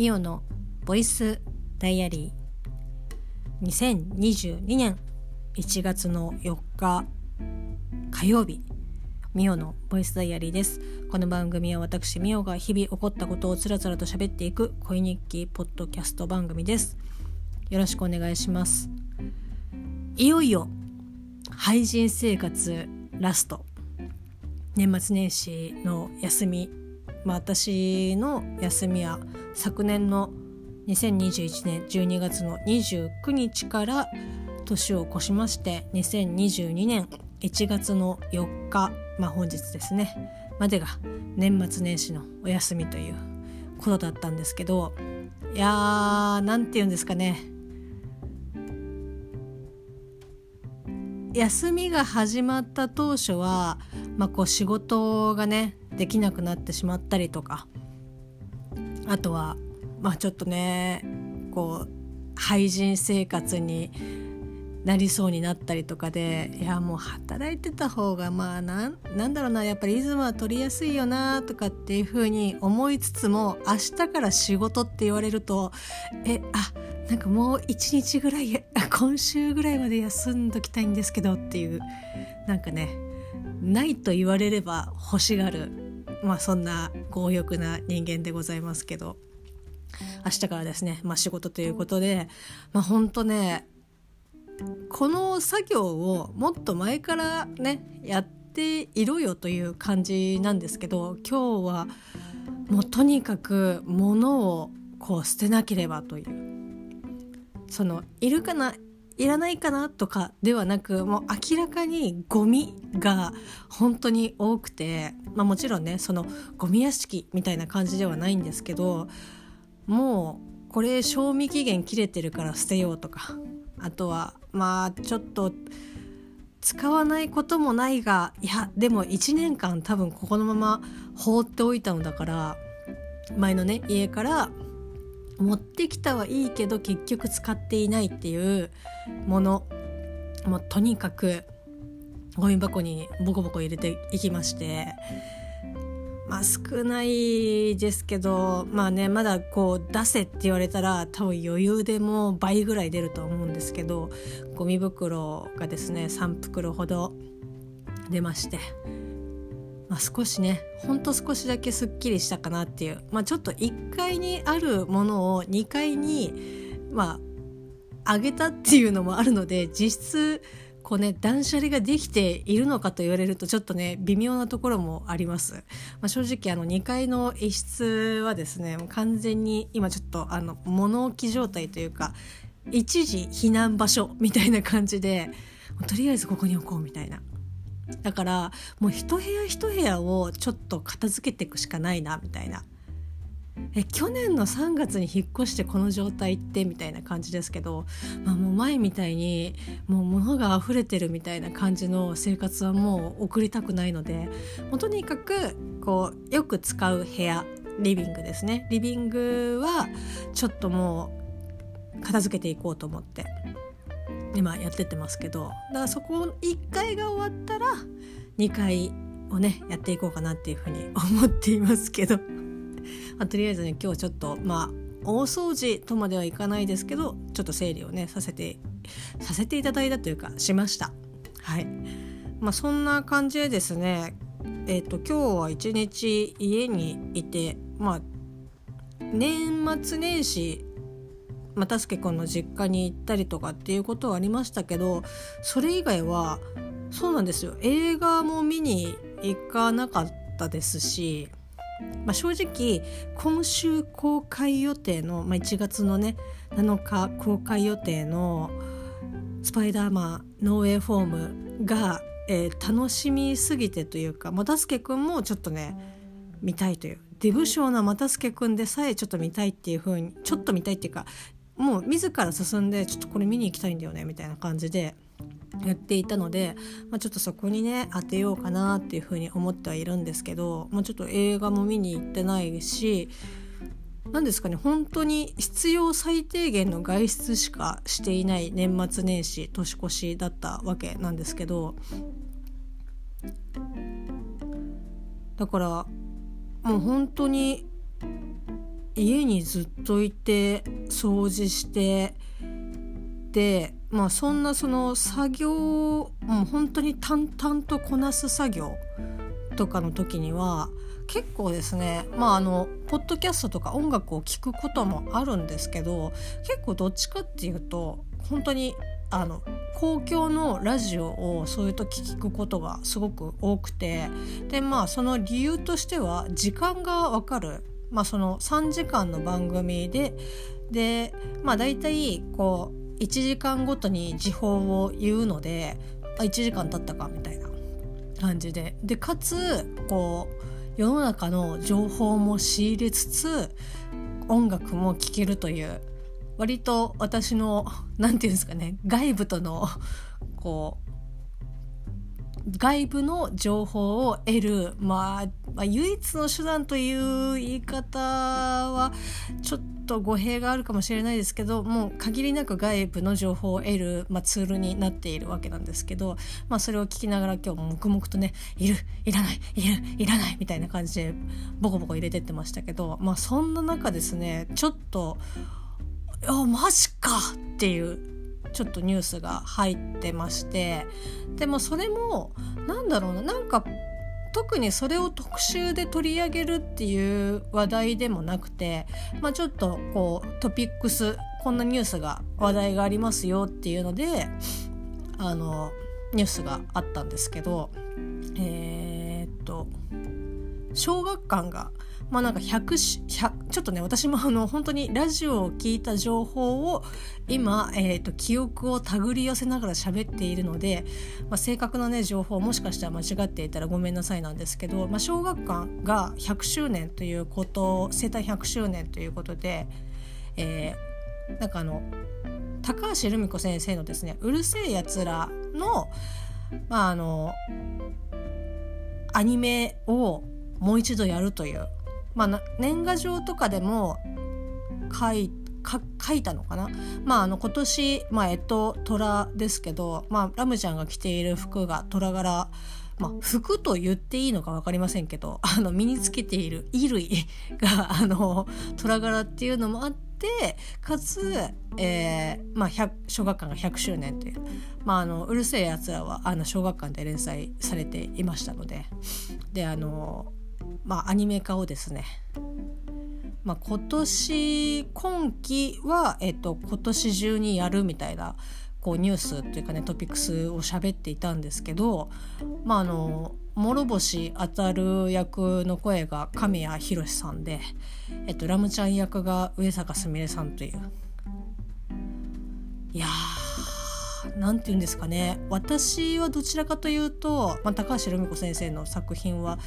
ミオのボイスダイアリー。2022年1月の4日火曜日ミオのボイスダイアリーです。この番組は私ミオが日々起こったことをつらつらと喋っていく恋日記ポッドキャスト番組です。よろしくお願いします。いよいよ廃人生活ラスト。年末年始の休みまあ、私の休みは昨年の2021年12月の29日から年を越しまして2022年1月の4日、まあ、本日ですね。までが年末年始のお休みということだったんですけどいやーなんて言うんですかね。休みが始まった当初は、まあ、こう仕事がねできなくなってしまったりとか。あとはまあちょっとねこう廃人生活になりそうになったりとかでいやもう働いてた方がまあなんなんだろうなやっぱりリズムは取りやすいよなとかっていうふうに思いつつも明日から仕事って言われるとえあなんかもう一日ぐらい今週ぐらいまで休んどきたいんですけどっていうなんかねないと言われれば欲しがるまあそんな強欲な人間でございますけど明日からですね、まあ、仕事ということでまあ本当ねこの作業をもっと前からねやっていろよという感じなんですけど今日はもうとにかく物をこう捨てなければという。そのいるかないらないかなとかではなくもう明らかにゴミが本当に多くて、まあ、もちろんねそのゴミ屋敷みたいな感じではないんですけどもうこれ賞味期限切れてるから捨てようとかあとはまあちょっと使わないこともないがいやでも1年間多分ここのまま放っておいたのだから前のね家から持ってきたはいいけど結局使っていないっていうもの。もうとにかくゴミ箱にボコボコ入れていきまして。まあ少ないですけどまあねまだこう出せって言われたら多分余裕でも倍ぐらい出ると思うんですけどゴミ袋がですね3袋ほど出まして。まあ、少しねほんと少しだけすっきりしたかなっていう、まあ、ちょっと1階にあるものを2階にまあ上げたっていうのもあるので実質こうね断捨離ができているのかと言われるとちょっとね微妙なところもあります、まあ、正直あの2階の一室はですね完全に今ちょっとあの物置状態というか一時避難場所みたいな感じでとりあえずここに置こうみたいな。だからもう一部屋一部屋をちょっと片付けていくしかないなみたいな。え去年の3月に引っ越してこの状態ってみたいな感じですけど、まあ、もう前みたいにもう物が溢れてるみたいな感じの生活はもう送りたくないのでもうとにかくこうよく使う部屋リビングですね。リビングはちょっともう片付けていこうと思って。今やってってますけどだからそこ1回が終わったら2回をねやっていこうかなっていうふうに思っていますけど、まあ、とりあえずね今日ちょっとまあ大掃除とまではいかないですけどちょっと整理をねさせてさせていただいたというかしました。はい。まあそんな感じでですねえっ、ー、と今日は一日家にいてまあ年末年始またすけくんの実家に行ったりとかっていうことはありましたけどそれ以外はそうなんですよ。映画も見に行かなかったですし、まあ、正直今週公開予定の、まあ、1月のね7日公開予定の「スパイダーマンノーウェイフォームが」えー、楽しみすぎてというか又助君もちょっとね見たいという。デブ賞な又助君でさえちょっと見たいっていう風にちょっと見たいっていうかもう自ら進んでちょっとこれ見に行きたいんだよねみたいな感じでやっていたので、まあ、ちょっとそこにね当てようかなっていうふうに思ってはいるんですけど、まあ、ちょっと映画も見に行ってないし何ですかね本当に必要最低限の外出しかしていない年末年始年越しだったわけなんですけどだからもう本当に家にずっといて掃除してでまあそんなその作業もう本当に淡々とこなす作業とかの時には結構ですねまああのポッドキャストとか音楽を聴くこともあるんですけど結構どっちかっていうと本当にあの公共のラジオをそういう時聞くことがすごく多くてでまあその理由としては時間がわかる、まあ、その3時間の番組ででまあ大体こう1時間ごとに時報を言うのであ1時間経ったかみたいな感じで。でかつこう世の中の情報も仕入れつつ音楽も聴けるという割と私の何て言うんですかね外部とのこう外部の情報を得る、まあ、まあ、唯一の手段という言い方はちょっと語弊があるかもしれないですけどもう限りなく外部の情報を得る、まあ、ツールになっているわけなんですけど、まあ、それを聞きながら今日も黙々とねいるいらないいるいらないみたいな感じでボコボコ入れてってましたけど、まあ、そんな中ですねちょっとあマジかっていうちょっとニュースが入ってましてでもそれもなんだろうななんか特にそれを特集で取り上げるっていう話題でもなくて、まあ、ちょっとこうトピックスこんなニュースが話題がありますよっていうのであのニュースがあったんですけどえー、っと小学館がまあなんか100ちょっとね私も あの本当にラジオを聞いた情報を今、えーと、記憶を手繰り寄せながら喋っているので、まあ、正確なね情報もしかしたら間違っていたらごめんなさいなんですけど、まあ、小学館が100周年ということ生誕100周年ということで、えー、なんかあの高橋留美子先生のですね「うるせえやつらの」まああのアニメをもう一度やるというまあ、年賀状とかでも書い書いたのかな、まあ、あの今年、まあ、えっと虎ですけど、まあ、ラムちゃんが着ている服が虎柄まあ、服と言っていいのか分かりませんけどあの身につけている衣類があの虎柄っていうのもあってかつ、えーまあ、小学館が100周年という、まあ、あのうるせえやつらはあの小学館で連載されていましたのでであのまあ、アニメ化をですね、まあ、今年今期は、えっと、今年中にやるみたいなこうニュースというかねトピックスを喋っていたんですけど、まあ、あの諸星当たる役の声が神谷博さんで、えっと、ラムちゃん役が上坂すみれさんという。いやーなんて言うんですかね。私はどちらかというと、まあ、高橋留美子先生の作品は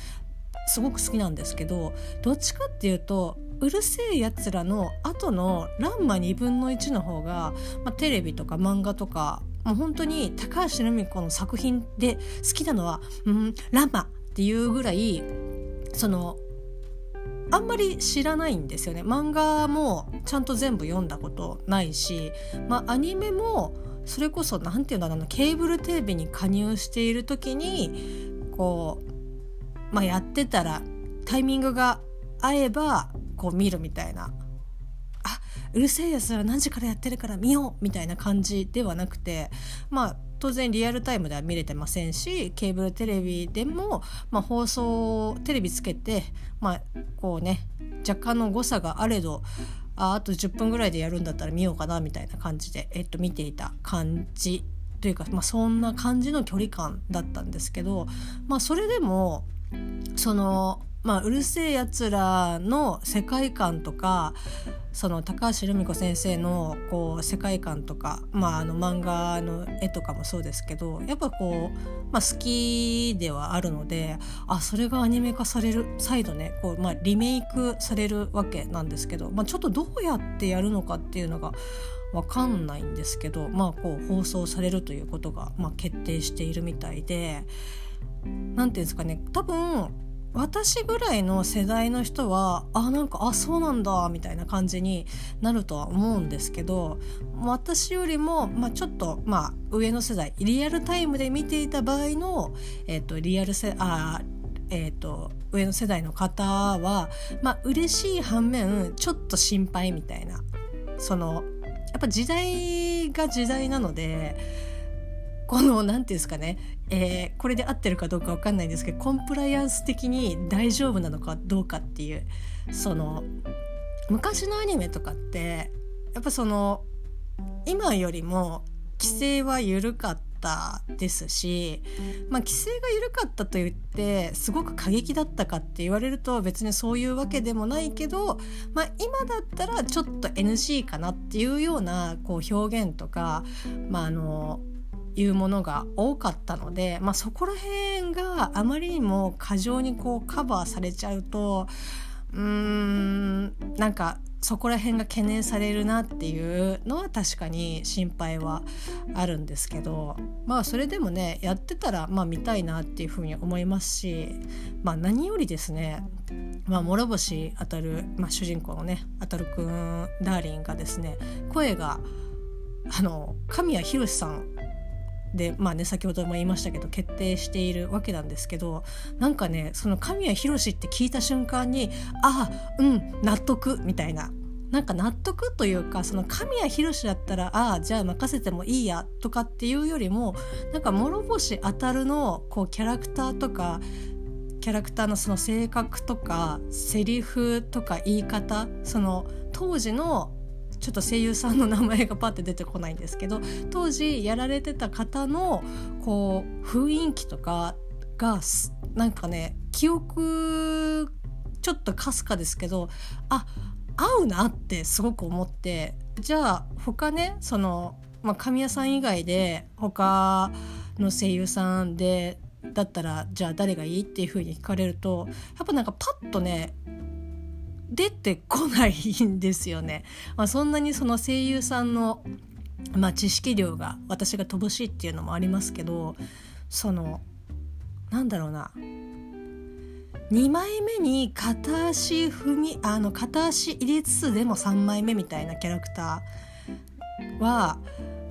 すごく好きなんですけどどっちかっていうとうるせえやつらの後の「ランマ2分の1」の方が、まあ、テレビとか漫画とかもう本当に高橋留美子の作品で好きなのは「うんランマ」っていうぐらいそのあんまり知らないんですよね。漫画もちゃんと全部読んだことないし、まあ、アニメもそれこそ何て言うんだろうなケーブルテレビに加入している時にこうまあ、やってたらタイミングが合えばこう見るみたいな。うるせえやつら何時からやってるから見ようみたいな感じではなくてまあ当然リアルタイムでは見れてませんしケーブルテレビでも、まあ、放送テレビつけて、まあ、こうね若干の誤差があれどああと10分ぐらいでやるんだったら見ようかなみたいな感じで、えっと、見ていた感じというか、まあ、そんな感じの距離感だったんですけど、まあ、それでもそのまあ、うるせえやつらの世界観とかその高橋留美子先生のこう世界観とか、まあ、あの漫画の絵とかもそうですけどやっぱこう、まあ、好きではあるのであそれがアニメ化される再度ねこう、まあ、リメイクされるわけなんですけど、まあ、ちょっとどうやってやるのかっていうのが分かんないんですけど、まあ、こう放送されるということが、まあ、決定しているみたいで。何て言うんですかね。多分私ぐらいの世代の人はあなんかあそうなんだみたいな感じになるとは思うんですけど私よりも、まあ、ちょっと、まあ、上の世代リアルタイムで見ていた場合の、えーと、リアルせあえーと、上の世代の方は、まあ嬉しい反面ちょっと心配みたいな。そのやっぱ時代が時代なのでこの何て言うんですかね、えー、これで合ってるかどうか分かんないんですけどコンプライアンス的に大丈夫なのかどうかっていうその昔のアニメとかってやっぱその今よりも規制は緩かったですし、まあ、規制が緩かったと言ってすごく過激だったかって言われると別にそういうわけでもないけど、まあ、今だったらちょっと NC かなっていうようなこう表現とか、まあ、あのいうものが多かったので、まあ、そこら辺があまりにも過剰にこうカバーされちゃうとうーんなんかそこら辺が懸念されるなっていうのは確かに心配はあるんですけどまあそれでもねやってたらまあ見たいなっていうふうに思いますしまあ何よりですねまあ諸星あたる、まあ、主人公のねあたるくんダーリンがですね声があの神谷博さんでまあね先ほども言いましたけど決定しているわけなんですけどなんかねその神谷博って聞いた瞬間にああうん納得みたいな。なんか納得というかその神谷博だったらああじゃあ任せてもいいやとかっていうよりもなんか諸星あたるのこうキャラクターとかキャラクターのその性格とかセリフとか言い方その当時のちょっと声優さんの名前がパッて出てこないんですけど当時やられてた方のこう雰囲気とかがなんかね記憶ちょっとかすかですけどあ合うなってすごく思ってじゃあ他ねその、まあ、神谷さん以外で他の声優さんでだったらじゃあ誰がいいっていう風に聞かれるとやっぱなんかパッとね出てこないんですよね。まあ、そんなにその声優さんの、まあ、知識量が私が乏しいっていうのもありますけどそのなんだろうな2枚目に片足踏みあの片足入れつつでも3枚目みたいなキャラクターは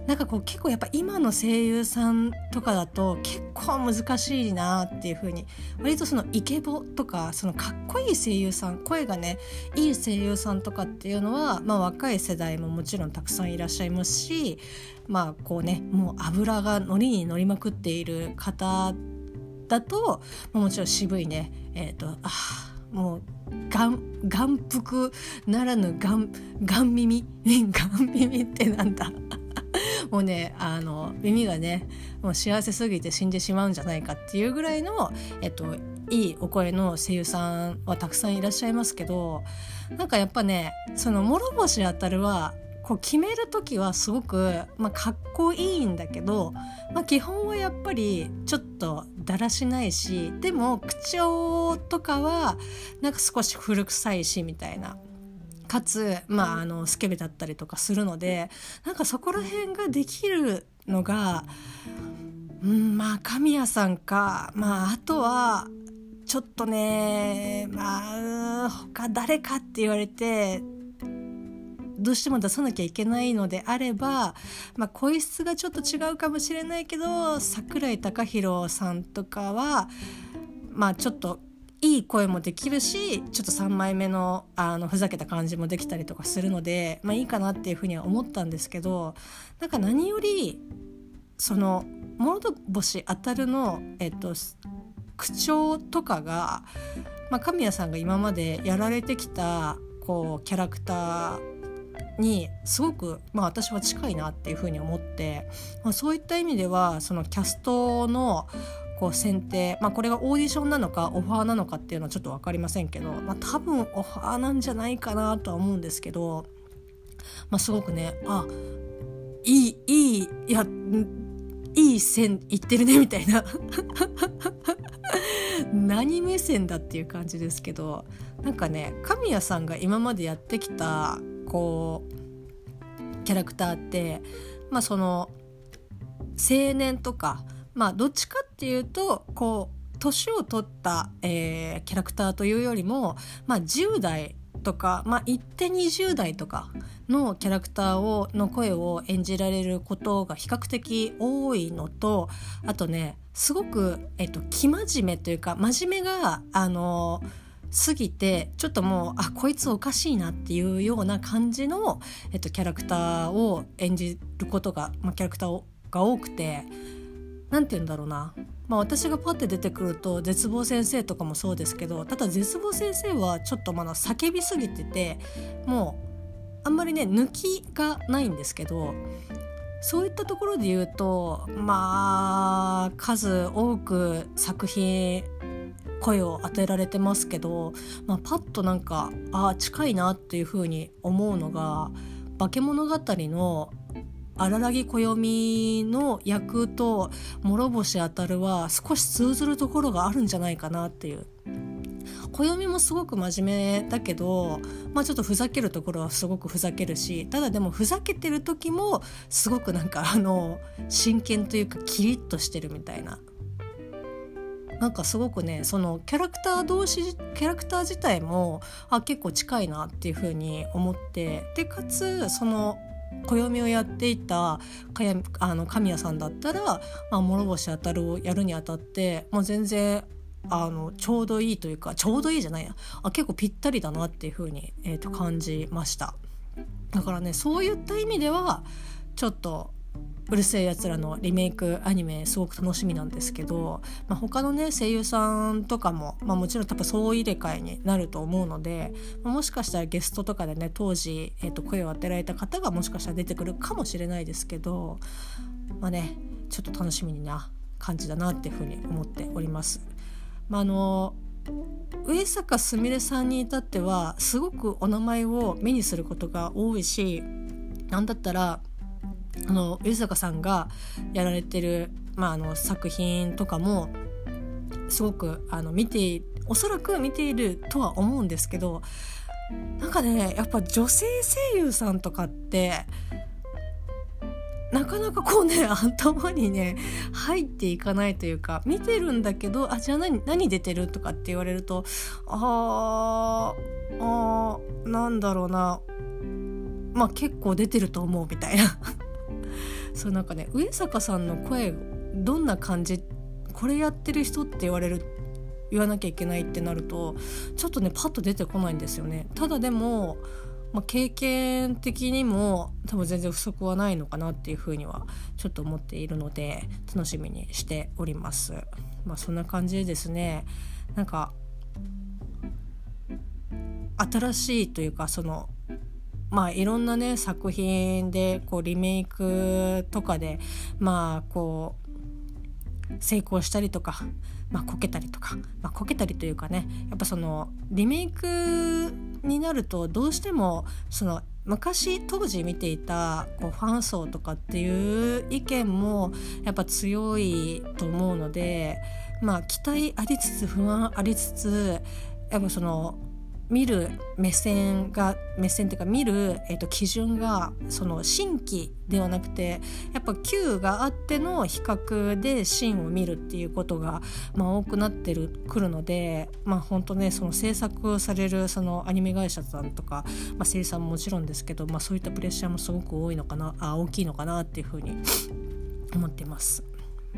なんかこう結構やっぱ今の声優さんとかだと結構難しいなっていう風に割とそのイケボとかそのかっこいい声優さん声がねいい声優さんとかっていうのは、まあ、若い世代ももちろんたくさんいらっしゃいますしまあこうねもう油が乗りに乗りまくっている方だともちろん渋いねえっ、ー、とあもう眼眼福ならぬ眼眼耳？眼耳ってなんだ？もうねあの耳がねもう幸せすぎて死んでしまうんじゃないかっていうぐらいの、えっと、いいお声の声優さんはたくさんいらっしゃいますけどなんかやっぱねその諸星あたるはこう決める時はすごく、まあ、かっこいいんだけど、まあ、基本はやっぱりちょっとだらしないしでも口調とかはなんか少し古臭いしみたいな。かつ、まあ、あのスケベだったりとかするのでなんかそこら辺ができるのが、うん、まあ神谷さんか、まあ、あとはちょっとねまあ他誰かって言われてどうしても出さなきゃいけないのであれば、まあ、声質がちょっと違うかもしれないけど櫻井貴弘さんとかはまあちょっといい声もできるしちょっと3枚目のあのふざけた感じもできたりとかするので、まあ、いいかなっていうふうには思ったんですけどなんか何よりその諸星あたるの、えっと、口調とかが、まあ、神谷さんが今までやられてきたこうキャラクターにすごく、まあ、私は近いなっていうふうに思って、まあ、そういった意味ではそのキャストのこう選定、まあ、これがオーディションなのかオファーなのかっていうのはちょっと分かりませんけど、まあ、多分オファーなんじゃないかなとは思うんですけど、まあ、すごくねあいいいいいやいい線いってるねみたいな。何目線だっていう感じですけどなんかね神谷さんが今までやってきたこうキャラクターってまあその青年とかまあどっちかっていうとこう年を取った、えー、キャラクターというよりも、まあ、10代とか、まあ、一手20代とかのキャラクターをの声を演じられることが比較的多いのとあとねすごく、えっと、生真面目というか真面目があの過ぎてちょっともうあこいつおかしいなっていうような感じの、えっと、キャラクターを演じることが、まあ、キャラクターが多くて何て言うんだろうな、まあ、私がパッて出てくると絶望先生とかもそうですけどただ絶望先生はちょっとまだ叫びすぎててもうあんまりね抜きがないんですけどそういったところで言うとまあ数多く作品声を当てられてますけど、まあ、パッとなんかあ近いなっていうふうに思うのが「化け物語」の荒木暦の役と諸星あたるは少し通ずるところがあるんじゃないかなっていう暦もすごく真面目だけど、まあ、ちょっとふざけるところはすごくふざけるしただでもふざけてる時もすごくなんかあの真剣というかキリッとしてるみたいな。なんかすごくねそのキャラクター同士キャラクター自体もあ結構近いなっていうふうに思ってでかつその暦をやっていたかやあの神谷さんだったら、まあ、諸星あたるをやるにあたってもう全然あのちょうどいいというかちょうどいいじゃないや。あ結構ぴったりだなっていう風に、えーと、感じました。だからねそういった意味ではちょっとうるせえやつらのリメイクアニメすごく楽しみなんですけど、まあ、他のね声優さんとかも、まあ、もちろん多分総入れ替えになると思うので、まあ、もしかしたらゲストとかでね当時、えー、と声を当てられた方がもしかしたら出てくるかもしれないですけどまあねちょっと楽しみな感じだなっていうふうに思っております。まあ、あの上坂すみれさんに至ってはすごくお名前を目にすることが多いし何だったらあの上坂さんがやられてる、まあ、あの作品とかもすごくあの見ておそらく見ているとは思うんですけどなんかねやっぱ女性声優さんとかってなかなかこうね 頭にね入っていかないというか見てるんだけどあじゃあ何何出てるとかって言われるとあーあーなんだろうな。まあ結構出てると思うみたいな。そうなんかね上坂さんの声どんな感じこれやってる人って言われる言わなきゃいけないってなるとちょっとねパッと出てこないんですよね。ただでもまあ、経験的にも多分全然不足はないのかなっていうふうにはちょっと思っているので楽しみにしております。まあ、そんな感じでですねなんか新しいというかそのまあいろんなね作品でこうリメイクとかでまあこう成功したりとか、まあ、こけたりとか、まあ、こけたりというかねやっぱそのリメイクになるとどうしてもその昔当時見ていたこうファン層とかっていう意見もやっぱ強いと思うのでまあ期待ありつつ不安ありつつやっぱその見る目線が目線っていうか見る、えー、と基準がその新規ではなくてやっぱ旧があっての比較で新を見るっていうことが、まあ、多くなってるくるのでまあ本当ねその制作されるそのアニメ会社さんとか、まあ、生産ももちろんですけど、まあ、そういったプレッシャーもすごく多いのかなあ大きいのかなっていうふうに 思ってます。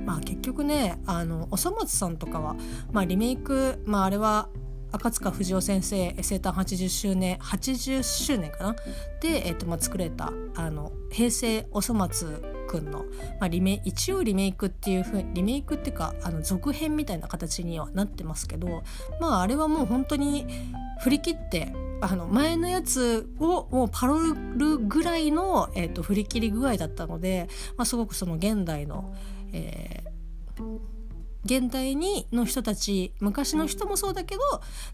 まあ結局ねあのおそ松さんとかは、まあ、リメイク、まあ、あれは赤塚不二夫先生生誕80周年80周年かな？で、えーとまあ、作れたあの平成おそ松くんの、まあ、リメ一応リメイクっていうふうリメイクっていうかあの続編みたいな形にはなってますけどまああれはもう本当に振り切ってあの前のやつをもうパロるぐらいの、えーと、振り切り具合だったので、まあ、すごくその現代の、えー現代にの人たち昔の人もそうだけど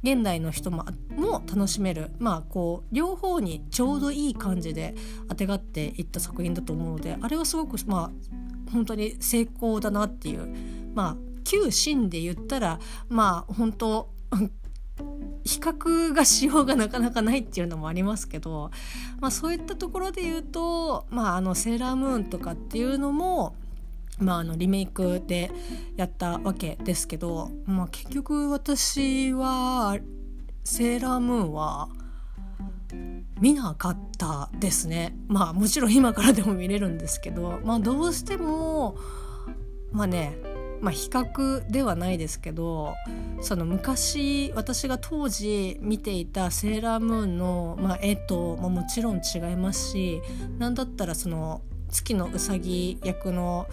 現代の人もも楽しめる。まあこう両方にちょうどいい感じであてがっていった作品だと思うのであれはすごくまあ本当に成功だなっていう。まあ旧真で言ったらまあ本当 比較がしようがなかなかないっていうのもありますけど、まあ、そういったところで言うと、まあ、あのセーラームーンとかっていうのもまあ、あのリメイクでやったわけですけど、まあ、結局私はセーラームーンは見なかったですね。まあもちろん今からでも見れるんですけどまあどうしてもまあねまあ、比較ではないですけどその昔私が当時見ていたセーラームーンの、まあ、絵と、ま、もちろん違いますし何だったらその月のうさぎ役の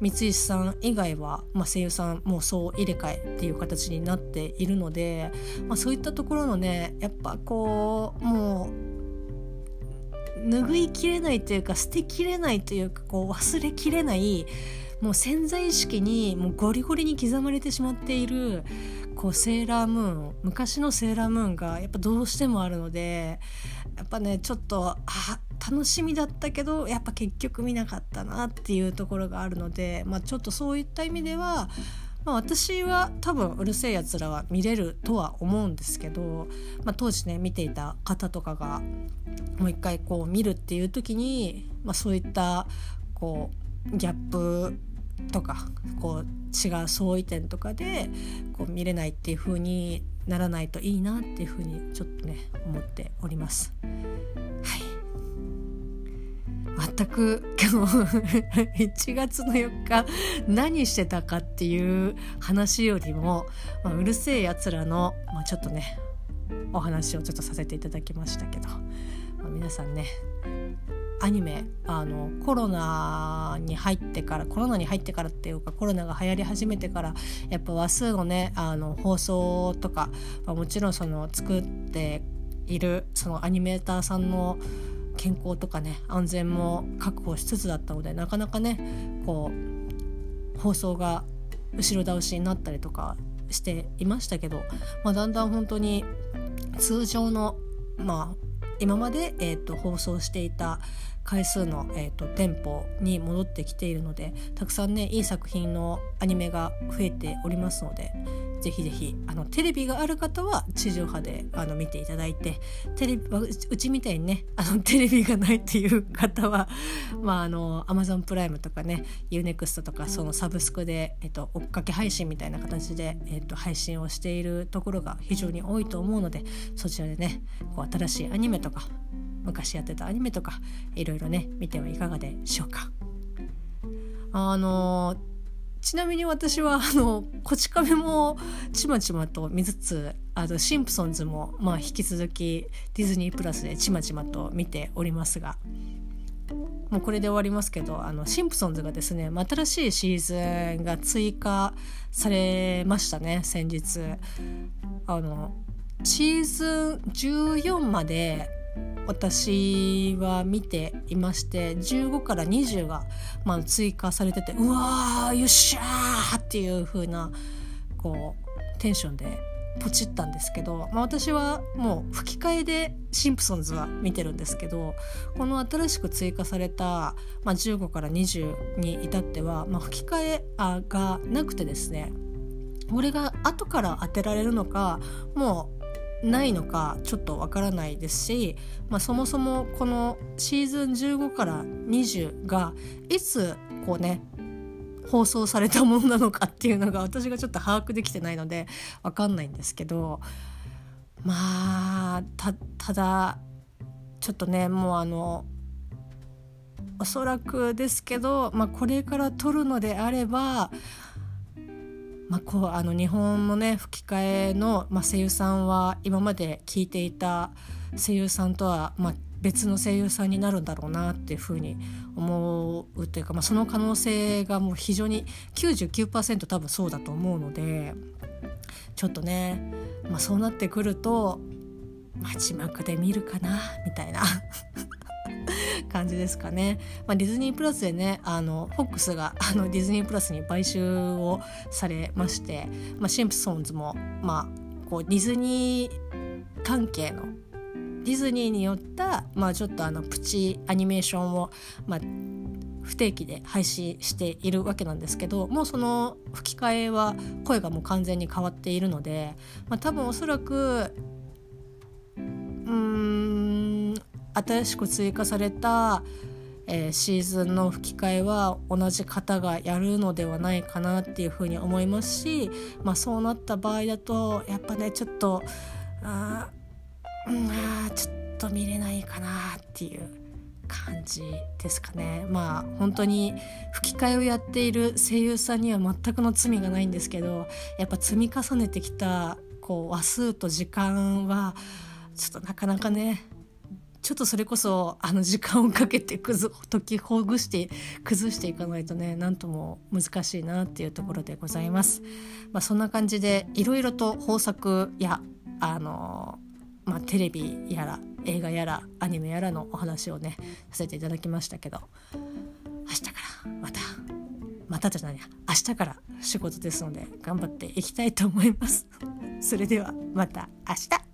三石さん以外は、まあ、声優さんもうそう入れ替えっていう形になっているので、まあ、そういったところのねやっぱこうもう拭いきれないというか捨てきれないというかこう忘れきれないもう潜在意識にもうゴリゴリに刻まれてしまっているこうセーラームーン昔のセーラームーンがやっぱどうしてもあるのでやっぱねちょっとあ楽しみだったけどやっぱ結局見なかったなっていうところがあるので、まあ、ちょっとそういった意味では、まあ、私は多分うるせえやつらは見れるとは思うんですけど、まあ、当時ね見ていた方とかがもう一回こう見るっていう時に、まあ、そういったこうギャップとかこう違う相違点とかでこう見れないっていう風にならないといいなっていう風にちょっとね思っております。はい全く今日 1月の4日何してたかっていう話よりも、まあ、うるせえやつらの、まあ、ちょっとねお話をちょっとさせていただきましたけど、まあ、皆さんねアニメあのコロナに入ってからコロナに入ってからっていうかコロナが流行り始めてからやっぱ話数のねあの放送とか、まあ、もちろんその作っているそのアニメーターさんの健康とかね安全も確保しつつだったのでなかなかねこう放送が後ろ倒しになったりとかしていましたけど、まあ、だんだん本当に通常のまあ今まで、えーと、放送していた回数の、えーと、店舗に戻ってきているのでたくさんねいい作品のアニメが増えておりますのでぜひぜひあのテレビがある方は地上波であの見ていただいてテレビうちみたいにねあの テレビがないっていう方はまああの Amazon プライムとかね UNEXT とかそのサブスクで、えっと、追っかけ配信みたいな形で、えっと、配信をしているところが非常に多いと思うのでそちらでねこう新しいアニメとか昔やってたアニメとかいろいろね見てはいかがでしょうか。あのちなみに私はあのこち亀もちまちまと見つつあのシンプソンズもまあ引き続きディズニープラスでちまちまと見ておりますがもうこれで終わりますけどあのシンプソンズがですね新しいシーズンが追加されましたね先日あのシーズン14まで私は見ていまして15から20が、まあ、追加されててうわーよっしゃーっていう風なこうテンションでポチったんですけど、まあ、私はもう吹き替えでシンプソンズは見てるんですけどこの新しく追加された、まあ、15から20に至っては、まあ、吹き替えがなくてですねこれが後から当てられるのかもうないのかちょっとわからないですし、まあ、そもそもこのシーズン15から20がいつこうね放送されたものなのかっていうのが私がちょっと把握できてないのでわかんないんですけどまあただちょっとねもうあのおそらくですけど、まあ、これから撮るのであればまあ、こうあの日本のね吹き替えの、まあ、声優さんは今まで聞いていた声優さんとは、まあ、別の声優さんになるんだろうなっていうふうに思うというか、まあ、その可能性がもう非常に99%多分そうだと思うのでちょっとね、まあ、そうなってくると、まあ、字幕で見るかなみたいな。感じですかね。まあ、ディズニープラスでねあのフォックスが あのディズニープラスに買収をされまして、まあ、シンプソンズも、まあ、こうディズニー関係のディズニーによった、まあ、ちょっとあのプチアニメーションを、まあ、不定期で配信しているわけなんですけどもうその吹き替えは声がもう完全に変わっているので、まあ、多分おそらく新しく追加された、えー、シーズンの吹き替えは同じ方がやるのではないかなっていうふうに思いますし、まあ、そうなった場合だとやっぱねちょっとああちょっと見れないかなっていう感じですかね。まあ本当に吹き替えをやっている声優さんには全くの罪がないんですけどやっぱ積み重ねてきたこう話数と時間はちょっとなかなかねちょっとそれこそあの時間をかけてくず解きほぐして崩していかないとね何とも難しいなっていうところでございます。まあ、そんな感じでいろいろと豊作やあのまあ、テレビやら映画やらアニメやらのお話をねさせていただきましたけど明日からまたまたじゃない明日から仕事ですので頑張っていきたいと思います。それではまた明日